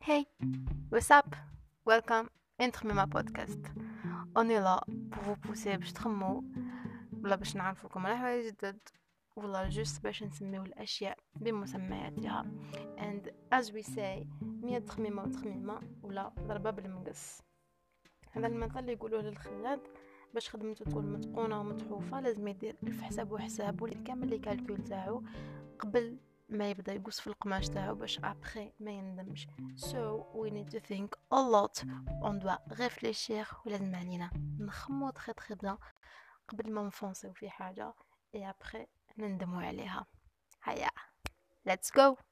What's up? Welcome in تخميمة podcast. Est là pour vous pousser باش تخمو ولا باش نعرفوكم على حوايج جدد ولا juste باش نسميو الأشياء بمسمياتها and as we say مية تخميمة وتخميمة ولا ضربة بالمقص هذا المثل اللي يقولوه للخياط باش خدمته تكون متقونه ومتحوفه لازم يدير الف حساب وحساب كامل les calculs تاعو قبل ما يبدا يقص في القماش تاعو باش ابخي ما يندمش so we need to think a lot. On doit réfléchir ولازم علينا نخمو تخي تخي بيان قبل ما نفونسيو في حاجة. اي ابخي نندمو عليها. هيا. Let's go!